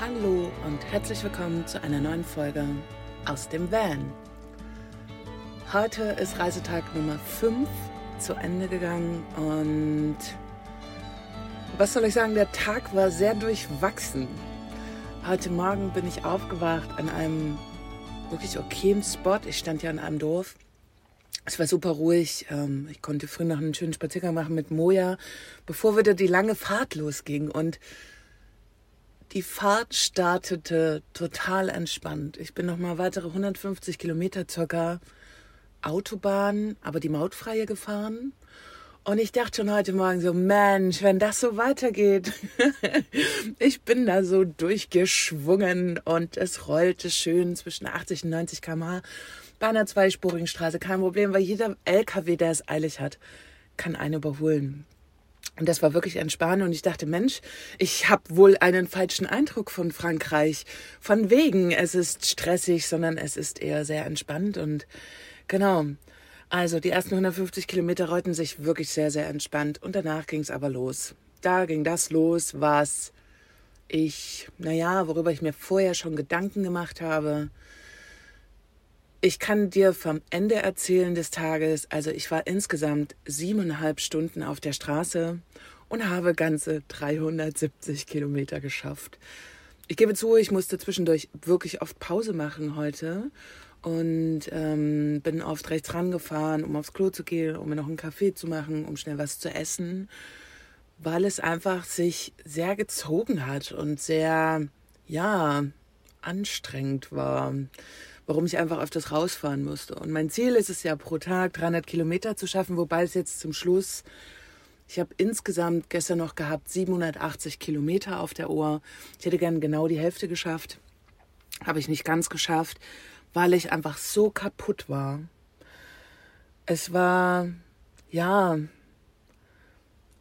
Hallo und herzlich willkommen zu einer neuen Folge aus dem Van. Heute ist Reisetag Nummer 5 zu Ende gegangen und was soll ich sagen, der Tag war sehr durchwachsen. Heute Morgen bin ich aufgewacht an einem wirklich okayen Spot. Ich stand ja an einem Dorf. Es war super ruhig. Ähm, ich konnte früh noch einen schönen Spaziergang machen mit Moja, bevor wieder die lange Fahrt losging. Und die Fahrt startete total entspannt. Ich bin noch mal weitere 150 Kilometer circa Autobahn, aber die mautfreie gefahren. Und ich dachte schon heute Morgen so, Mensch, wenn das so weitergeht. ich bin da so durchgeschwungen und es rollte schön zwischen 80 und 90 km/h bei einer zweispurigen Straße. Kein Problem, weil jeder LKW, der es eilig hat, kann einen überholen. Und das war wirklich entspannt und ich dachte, Mensch, ich habe wohl einen falschen Eindruck von Frankreich. Von wegen, es ist stressig, sondern es ist eher sehr entspannt und genau. Also die ersten 150 Kilometer rollten sich wirklich sehr, sehr entspannt und danach ging es aber los. Da ging das los, was ich, naja, worüber ich mir vorher schon Gedanken gemacht habe. Ich kann dir vom Ende erzählen des Tages. Also ich war insgesamt siebeneinhalb Stunden auf der Straße und habe ganze 370 Kilometer geschafft. Ich gebe zu, ich musste zwischendurch wirklich oft Pause machen heute und ähm, bin oft rechts rangefahren, um aufs Klo zu gehen, um mir noch einen Kaffee zu machen, um schnell was zu essen, weil es einfach sich sehr gezogen hat und sehr, ja, anstrengend war warum ich einfach öfters rausfahren musste. Und mein Ziel ist es ja pro Tag 300 Kilometer zu schaffen, wobei es jetzt zum Schluss, ich habe insgesamt gestern noch gehabt 780 Kilometer auf der Ohr. Ich hätte gern genau die Hälfte geschafft, habe ich nicht ganz geschafft, weil ich einfach so kaputt war. Es war, ja,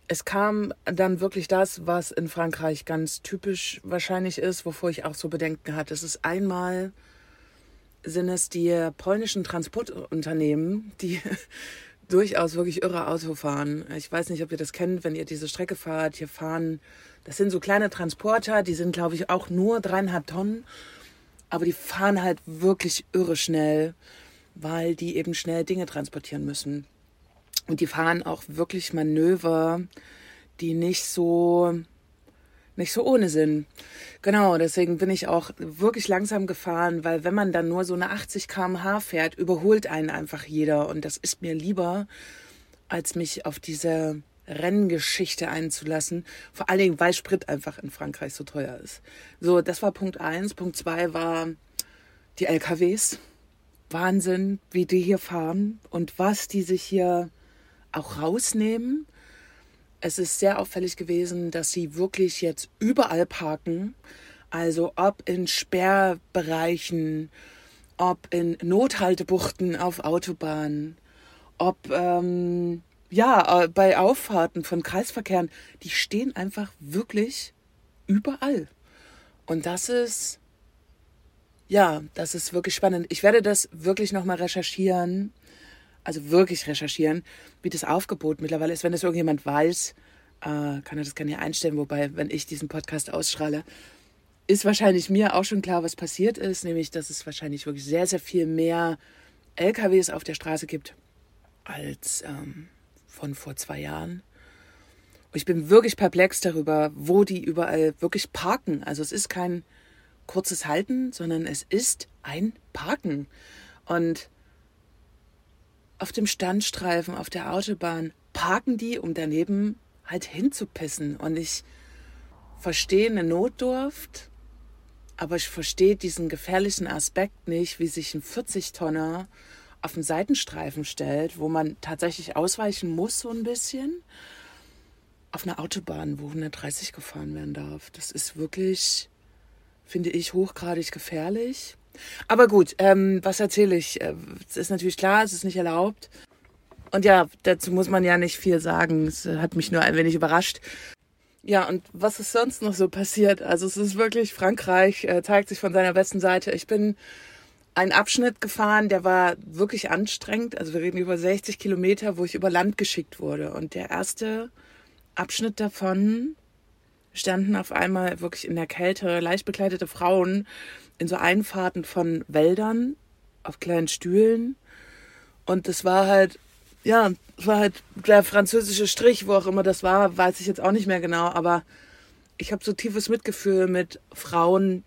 es kam dann wirklich das, was in Frankreich ganz typisch wahrscheinlich ist, wovor ich auch so Bedenken hatte. Es ist einmal sind es die polnischen Transportunternehmen, die durchaus wirklich irre Auto fahren. Ich weiß nicht, ob ihr das kennt, wenn ihr diese Strecke fahrt. Hier fahren, das sind so kleine Transporter, die sind, glaube ich, auch nur dreieinhalb Tonnen. Aber die fahren halt wirklich irre schnell, weil die eben schnell Dinge transportieren müssen. Und die fahren auch wirklich Manöver, die nicht so nicht so ohne Sinn. Genau, deswegen bin ich auch wirklich langsam gefahren, weil wenn man dann nur so eine 80 km/h fährt, überholt einen einfach jeder. Und das ist mir lieber, als mich auf diese Renngeschichte einzulassen. Vor allen Dingen, weil Sprit einfach in Frankreich so teuer ist. So, das war Punkt eins. Punkt zwei war die LKWs. Wahnsinn, wie die hier fahren und was die sich hier auch rausnehmen es ist sehr auffällig gewesen, dass sie wirklich jetzt überall parken. Also ob in Sperrbereichen, ob in Nothaltebuchten auf Autobahnen, ob ähm, ja äh, bei Auffahrten von Kreisverkehren, die stehen einfach wirklich überall. Und das ist ja, das ist wirklich spannend. Ich werde das wirklich nochmal recherchieren also wirklich recherchieren, wie das Aufgebot mittlerweile ist. Wenn das irgendjemand weiß, äh, kann er das gerne einstellen. Wobei, wenn ich diesen Podcast ausstrahle, ist wahrscheinlich mir auch schon klar, was passiert ist. Nämlich, dass es wahrscheinlich wirklich sehr, sehr viel mehr LKWs auf der Straße gibt als ähm, von vor zwei Jahren. Und ich bin wirklich perplex darüber, wo die überall wirklich parken. Also es ist kein kurzes Halten, sondern es ist ein Parken. Und auf dem Standstreifen, auf der Autobahn, parken die, um daneben halt hinzupissen. Und ich verstehe eine Notdurft, aber ich verstehe diesen gefährlichen Aspekt nicht, wie sich ein 40-Tonner auf den Seitenstreifen stellt, wo man tatsächlich ausweichen muss so ein bisschen. Auf einer Autobahn, wo 130 gefahren werden darf. Das ist wirklich, finde ich, hochgradig gefährlich. Aber gut, ähm, was erzähle ich? Äh, es ist natürlich klar, es ist nicht erlaubt. Und ja, dazu muss man ja nicht viel sagen. Es hat mich nur ein wenig überrascht. Ja, und was ist sonst noch so passiert? Also es ist wirklich, Frankreich äh, zeigt sich von seiner besten Seite. Ich bin einen Abschnitt gefahren, der war wirklich anstrengend. Also wir reden über 60 Kilometer, wo ich über Land geschickt wurde. Und der erste Abschnitt davon standen auf einmal wirklich in der Kälte leicht bekleidete Frauen in so Einfahrten von Wäldern auf kleinen Stühlen. Und das war halt, ja, das war halt der französische Strich, wo auch immer das war, weiß ich jetzt auch nicht mehr genau, aber ich habe so tiefes Mitgefühl mit Frauen,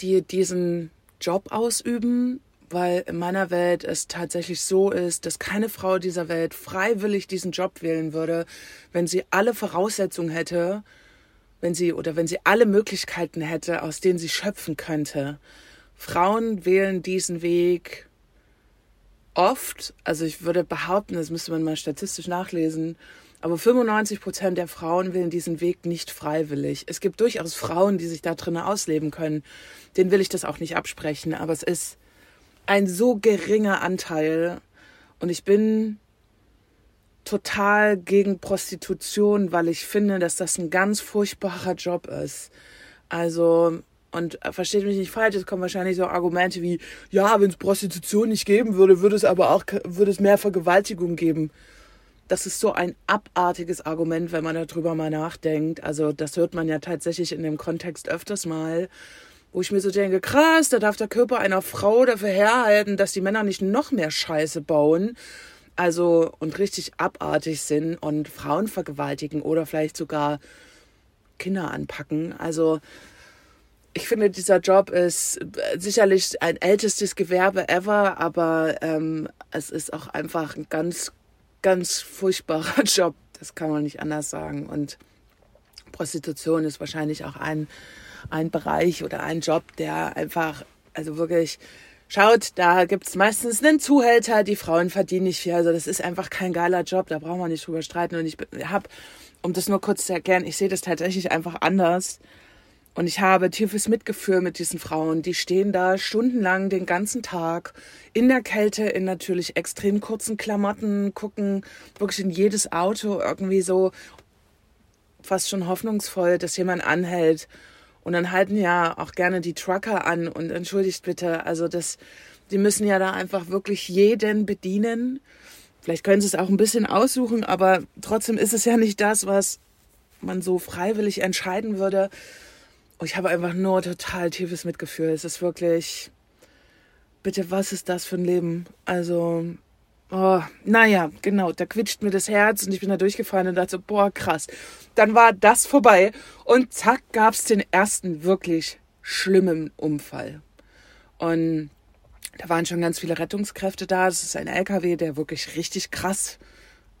die diesen Job ausüben, weil in meiner Welt es tatsächlich so ist, dass keine Frau dieser Welt freiwillig diesen Job wählen würde, wenn sie alle Voraussetzungen hätte, wenn sie oder wenn sie alle Möglichkeiten hätte, aus denen sie schöpfen könnte. Frauen wählen diesen Weg oft, also ich würde behaupten, das müsste man mal statistisch nachlesen, aber 95 Prozent der Frauen wählen diesen Weg nicht freiwillig. Es gibt durchaus Frauen, die sich da drinnen ausleben können. Den will ich das auch nicht absprechen, aber es ist ein so geringer Anteil. Und ich bin total gegen Prostitution, weil ich finde, dass das ein ganz furchtbarer Job ist. Also, und äh, versteht mich nicht falsch, es kommen wahrscheinlich so Argumente wie, ja, wenn es Prostitution nicht geben würde, würde es aber auch, würde es mehr Vergewaltigung geben. Das ist so ein abartiges Argument, wenn man darüber mal nachdenkt. Also, das hört man ja tatsächlich in dem Kontext öfters mal wo ich mir so denke, krass, da darf der Körper einer Frau dafür herhalten, dass die Männer nicht noch mehr Scheiße bauen also und richtig abartig sind und Frauen vergewaltigen oder vielleicht sogar Kinder anpacken. Also ich finde, dieser Job ist sicherlich ein ältestes Gewerbe ever, aber ähm, es ist auch einfach ein ganz, ganz furchtbarer Job. Das kann man nicht anders sagen. Und Prostitution ist wahrscheinlich auch ein, ein Bereich oder ein Job, der einfach, also wirklich Schaut, da gibt's meistens einen Zuhälter, die Frauen verdienen nicht viel. Also das ist einfach kein geiler Job, da brauchen wir nicht drüber streiten. Und ich habe, um das nur kurz zu erklären, ich sehe das tatsächlich einfach anders. Und ich habe tiefes Mitgefühl mit diesen Frauen. Die stehen da stundenlang den ganzen Tag in der Kälte, in natürlich extrem kurzen Klamotten, gucken wirklich in jedes Auto irgendwie so fast schon hoffnungsvoll, dass jemand anhält und dann halten ja auch gerne die Trucker an und entschuldigt bitte, also das, die müssen ja da einfach wirklich jeden bedienen. Vielleicht können sie es auch ein bisschen aussuchen, aber trotzdem ist es ja nicht das, was man so freiwillig entscheiden würde. Und ich habe einfach nur total tiefes Mitgefühl. Es ist wirklich, bitte, was ist das für ein Leben? Also, Oh, naja, genau, da quitscht mir das Herz und ich bin da durchgefallen und dachte, boah, krass. Dann war das vorbei und zack, gab es den ersten wirklich schlimmen Unfall. Und da waren schon ganz viele Rettungskräfte da. Das ist ein LKW, der wirklich richtig krass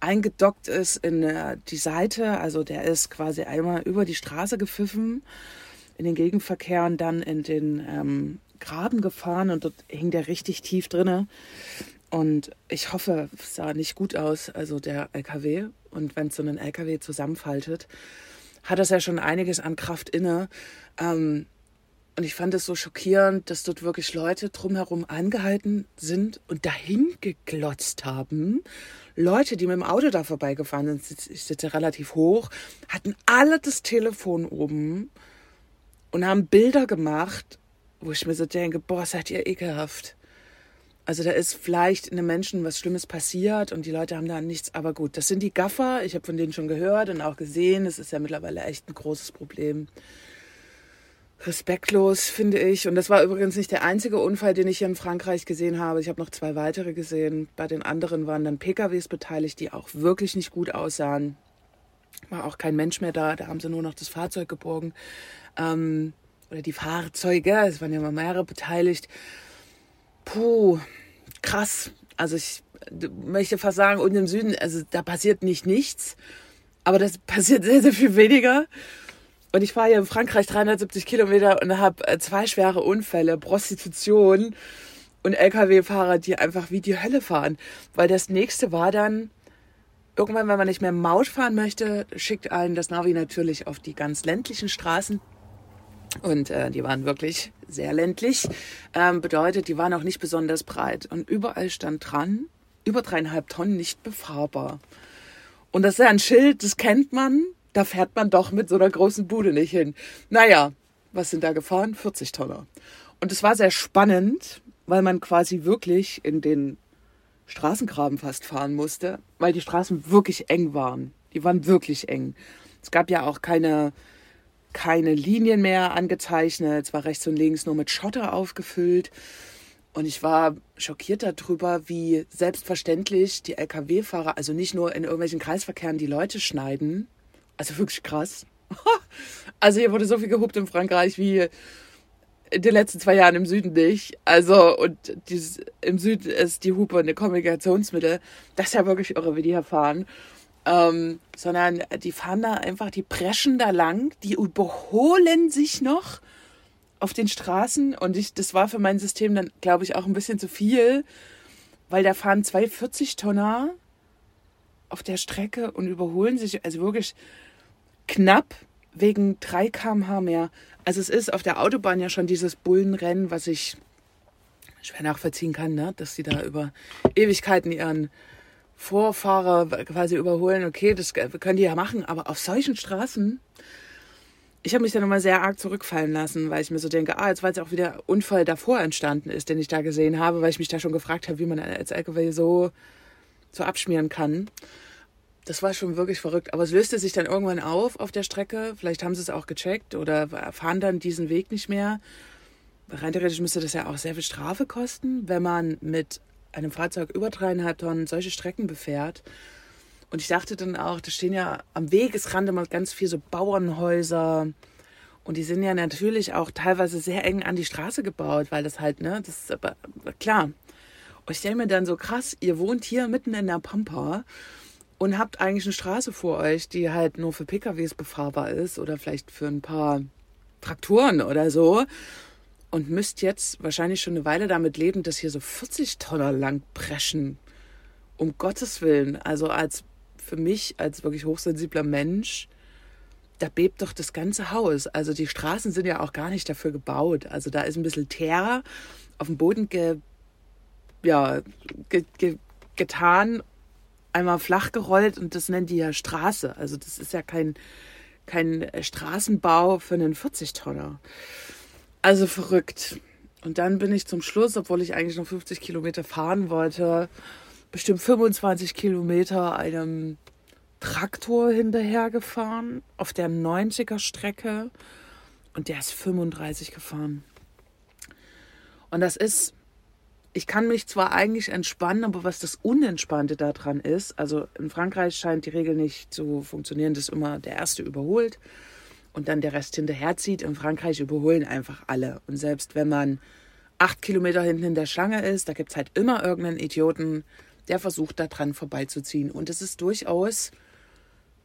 eingedockt ist in äh, die Seite. Also der ist quasi einmal über die Straße gepfiffen in den Gegenverkehr und dann in den ähm, Graben gefahren und dort hing der richtig tief drinne. Und ich hoffe, es sah nicht gut aus, also der LKW. Und wenn so ein LKW zusammenfaltet, hat das ja schon einiges an Kraft inne. Ähm, und ich fand es so schockierend, dass dort wirklich Leute drumherum angehalten sind und dahin geglotzt haben. Leute, die mit dem Auto da vorbeigefahren sind, ich sitze relativ hoch, hatten alle das Telefon oben und haben Bilder gemacht, wo ich mir so denke, boah, seid ihr ekelhaft. Also da ist vielleicht einem Menschen was Schlimmes passiert und die Leute haben da nichts. Aber gut, das sind die Gaffer. Ich habe von denen schon gehört und auch gesehen. Das ist ja mittlerweile echt ein großes Problem. Respektlos, finde ich. Und das war übrigens nicht der einzige Unfall, den ich hier in Frankreich gesehen habe. Ich habe noch zwei weitere gesehen. Bei den anderen waren dann PKWs beteiligt, die auch wirklich nicht gut aussahen. War auch kein Mensch mehr da. Da haben sie nur noch das Fahrzeug geborgen. Ähm, oder die Fahrzeuge. Es waren ja mal mehrere beteiligt. Puh, krass. Also ich möchte fast sagen, unten im Süden, also da passiert nicht nichts, aber das passiert sehr, sehr viel weniger. Und ich fahre hier in Frankreich 370 Kilometer und habe äh, zwei schwere Unfälle, Prostitution und Lkw-Fahrer, die einfach wie die Hölle fahren. Weil das nächste war dann, irgendwann, wenn man nicht mehr Maut fahren möchte, schickt einen das Navi natürlich auf die ganz ländlichen Straßen. Und äh, die waren wirklich sehr ländlich. Ähm, bedeutet, die waren auch nicht besonders breit. Und überall stand dran, über dreieinhalb Tonnen nicht befahrbar. Und das ist ja ein Schild, das kennt man. Da fährt man doch mit so einer großen Bude nicht hin. Naja, was sind da gefahren? 40 Tonner. Und es war sehr spannend, weil man quasi wirklich in den Straßengraben fast fahren musste, weil die Straßen wirklich eng waren. Die waren wirklich eng. Es gab ja auch keine keine Linien mehr angezeichnet. Es war rechts und links nur mit Schotter aufgefüllt. Und ich war schockiert darüber, wie selbstverständlich die Lkw-Fahrer, also nicht nur in irgendwelchen Kreisverkehren, die Leute schneiden. Also wirklich krass. Also hier wurde so viel gehupt in Frankreich wie in den letzten zwei Jahren im Süden nicht. Also, und dieses, im Süden ist die Hupe eine Kommunikationsmittel. Das ist ja wirklich irre, wie die hier fahren. Ähm, sondern die fahren da einfach, die preschen da lang, die überholen sich noch auf den Straßen und ich, das war für mein System dann, glaube ich, auch ein bisschen zu viel, weil da fahren zwei 40-Tonner auf der Strecke und überholen sich, also wirklich knapp wegen 3 km/h mehr. Also es ist auf der Autobahn ja schon dieses Bullenrennen, was ich schwer nachvollziehen kann, ne? dass sie da über Ewigkeiten ihren Vorfahrer quasi überholen. Okay, das können die ja machen, aber auf solchen Straßen, ich habe mich dann nochmal sehr arg zurückfallen lassen, weil ich mir so denke, ah, jetzt war jetzt auch wieder Unfall davor entstanden ist, den ich da gesehen habe, weil ich mich da schon gefragt habe, wie man als LKW so, so abschmieren kann das war schon wirklich verrückt. Aber es löste sich dann irgendwann auf auf der Strecke. Vielleicht haben sie es auch gecheckt oder fahren dann diesen Weg nicht mehr. Rein theoretisch müsste das ja auch sehr viel Strafe kosten, wenn man mit einem Fahrzeug über dreieinhalb Tonnen solche Strecken befährt. Und ich dachte dann auch, da stehen ja am Wegesrand immer ganz viel so Bauernhäuser. Und die sind ja natürlich auch teilweise sehr eng an die Straße gebaut, weil das halt, ne, das ist aber klar. Und ich stelle mir dann so krass, ihr wohnt hier mitten in der Pampa und habt eigentlich eine Straße vor euch, die halt nur für PKWs befahrbar ist oder vielleicht für ein paar Traktoren oder so und müsst jetzt wahrscheinlich schon eine Weile damit leben, dass hier so 40 Tonner lang preschen. Um Gottes Willen. Also als für mich als wirklich hochsensibler Mensch, da bebt doch das ganze Haus. Also die Straßen sind ja auch gar nicht dafür gebaut. Also da ist ein bisschen Teer auf dem Boden ge, ja, ge, ge, getan einmal flach gerollt und das nennen die ja Straße. Also das ist ja kein, kein Straßenbau für einen 40-Tonner. Also verrückt. Und dann bin ich zum Schluss, obwohl ich eigentlich noch 50 Kilometer fahren wollte, bestimmt 25 Kilometer einem Traktor hinterhergefahren auf der 90er Strecke und der ist 35 gefahren. Und das ist ich kann mich zwar eigentlich entspannen, aber was das Unentspannte daran ist, also in Frankreich scheint die Regel nicht zu funktionieren, dass immer der Erste überholt und dann der Rest hinterherzieht. In Frankreich überholen einfach alle. Und selbst wenn man acht Kilometer hinten in der Schlange ist, da gibt es halt immer irgendeinen Idioten, der versucht, da dran vorbeizuziehen. Und es ist durchaus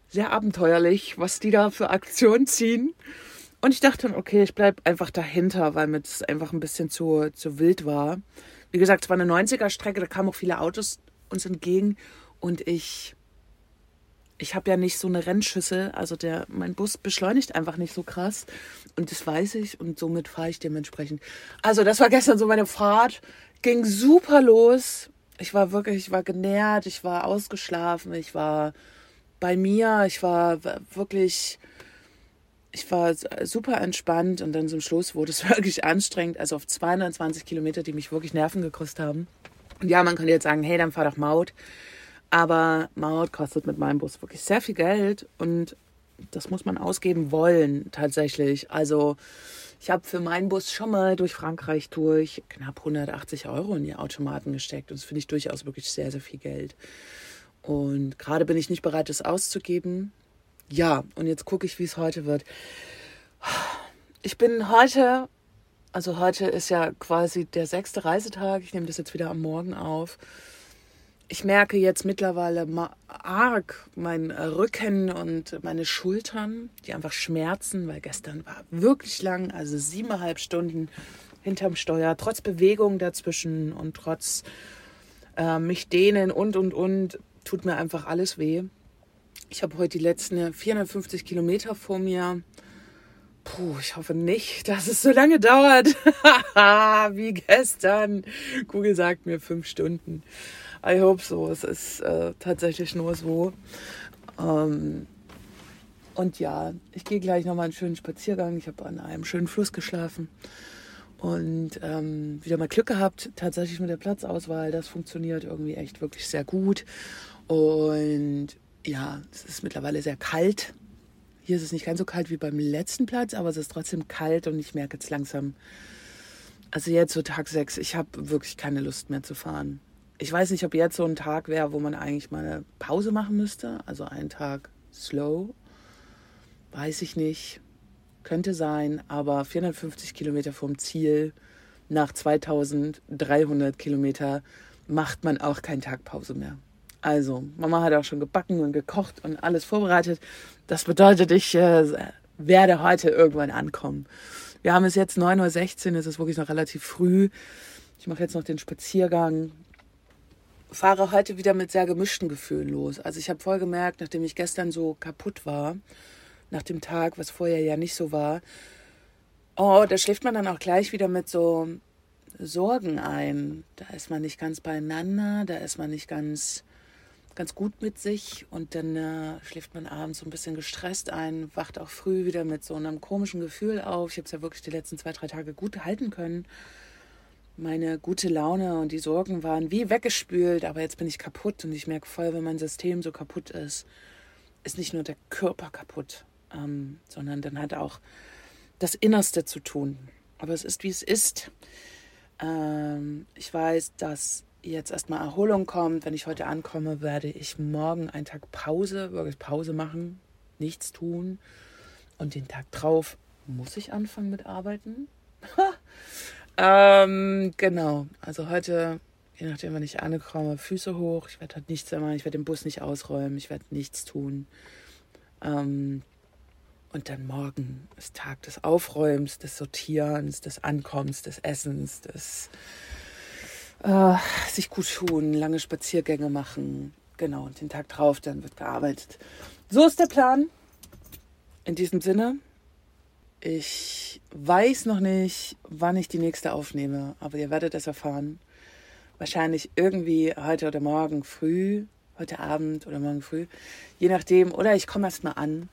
sehr abenteuerlich, was die da für Aktionen ziehen. Und ich dachte okay, ich bleibe einfach dahinter, weil mir das einfach ein bisschen zu, zu wild war. Wie gesagt, es war eine 90er-Strecke, da kamen auch viele Autos uns entgegen und ich, ich habe ja nicht so eine Rennschüssel, also der, mein Bus beschleunigt einfach nicht so krass und das weiß ich und somit fahre ich dementsprechend. Also das war gestern so meine Fahrt, ging super los. Ich war wirklich, ich war genährt, ich war ausgeschlafen, ich war bei mir, ich war wirklich ich war super entspannt und dann zum Schluss wurde es wirklich anstrengend, also auf 220 Kilometer, die mich wirklich Nerven gekostet haben. Und ja, man könnte jetzt sagen, hey, dann fahr doch Maut. Aber Maut kostet mit meinem Bus wirklich sehr viel Geld und das muss man ausgeben wollen tatsächlich. Also ich habe für meinen Bus schon mal durch Frankreich durch knapp 180 Euro in die Automaten gesteckt und das finde ich durchaus wirklich sehr, sehr viel Geld. Und gerade bin ich nicht bereit, das auszugeben. Ja, und jetzt gucke ich, wie es heute wird. Ich bin heute, also heute ist ja quasi der sechste Reisetag. Ich nehme das jetzt wieder am Morgen auf. Ich merke jetzt mittlerweile arg mein Rücken und meine Schultern, die einfach schmerzen, weil gestern war wirklich lang, also siebeneinhalb Stunden hinterm Steuer, trotz Bewegung dazwischen und trotz äh, mich dehnen und und und, tut mir einfach alles weh. Ich habe heute die letzten 450 Kilometer vor mir. Puh, ich hoffe nicht, dass es so lange dauert wie gestern. Google sagt mir fünf Stunden. I hope so. Es ist äh, tatsächlich nur so. Ähm, und ja, ich gehe gleich nochmal einen schönen Spaziergang. Ich habe an einem schönen Fluss geschlafen und ähm, wieder mal Glück gehabt, tatsächlich mit der Platzauswahl. Das funktioniert irgendwie echt wirklich sehr gut. Und ja, es ist mittlerweile sehr kalt Hier ist es nicht ganz so kalt wie beim letzten Platz, aber es ist trotzdem kalt und ich merke jetzt langsam, also jetzt so Tag 6, ich habe wirklich keine Lust mehr zu fahren. Ich weiß nicht, ob jetzt so ein Tag wäre, wo man eigentlich mal eine Pause machen müsste. Also einen Tag slow. Weiß ich nicht. Könnte sein, aber 450 Kilometer vom Ziel nach 2300 Kilometer macht man auch keinen Tag Pause mehr. Also, Mama hat auch schon gebacken und gekocht und alles vorbereitet. Das bedeutet, ich äh, werde heute irgendwann ankommen. Wir haben es jetzt 9.16 Uhr, es ist wirklich noch relativ früh. Ich mache jetzt noch den Spaziergang. Fahre heute wieder mit sehr gemischten Gefühlen los. Also ich habe voll gemerkt, nachdem ich gestern so kaputt war, nach dem Tag, was vorher ja nicht so war, oh, da schläft man dann auch gleich wieder mit so Sorgen ein. Da ist man nicht ganz beieinander, da ist man nicht ganz ganz gut mit sich und dann äh, schläft man abends so ein bisschen gestresst ein, wacht auch früh wieder mit so einem komischen Gefühl auf. Ich habe es ja wirklich die letzten zwei, drei Tage gut halten können. Meine gute Laune und die Sorgen waren wie weggespült, aber jetzt bin ich kaputt und ich merke voll, wenn mein System so kaputt ist, ist nicht nur der Körper kaputt, ähm, sondern dann hat auch das Innerste zu tun. Aber es ist, wie es ist. Ähm, ich weiß, dass jetzt erstmal Erholung kommt. Wenn ich heute ankomme, werde ich morgen einen Tag Pause, wirklich Pause machen, nichts tun. Und den Tag drauf muss ich anfangen mit Arbeiten. ähm, genau, also heute, je nachdem, wenn ich ankomme, Füße hoch. Ich werde halt nichts mehr machen, ich werde den Bus nicht ausräumen, ich werde nichts tun. Ähm, und dann morgen ist Tag des Aufräumens, des Sortierens, des Ankommens, des Essens, des äh, sich gut tun, lange Spaziergänge machen. Genau, und den Tag drauf, dann wird gearbeitet. So ist der Plan. In diesem Sinne, ich weiß noch nicht, wann ich die nächste aufnehme, aber ihr werdet es erfahren. Wahrscheinlich irgendwie heute oder morgen früh, heute Abend oder morgen früh, je nachdem. Oder ich komme erst mal an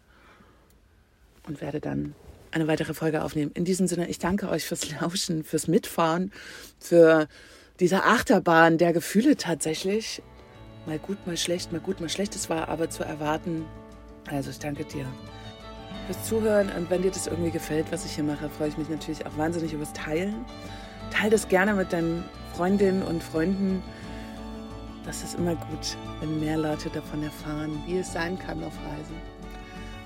und werde dann eine weitere Folge aufnehmen. In diesem Sinne, ich danke euch fürs Lauschen, fürs Mitfahren, für dieser Achterbahn der Gefühle tatsächlich. Mal gut, mal schlecht, mal gut, mal schlecht. Es war aber zu erwarten. Also ich danke dir fürs Zuhören. Und wenn dir das irgendwie gefällt, was ich hier mache, freue ich mich natürlich auch wahnsinnig übers Teilen. Teil das gerne mit deinen Freundinnen und Freunden. Das ist immer gut, wenn mehr Leute davon erfahren, wie es sein kann auf Reisen.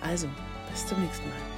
Also, bis zum nächsten Mal.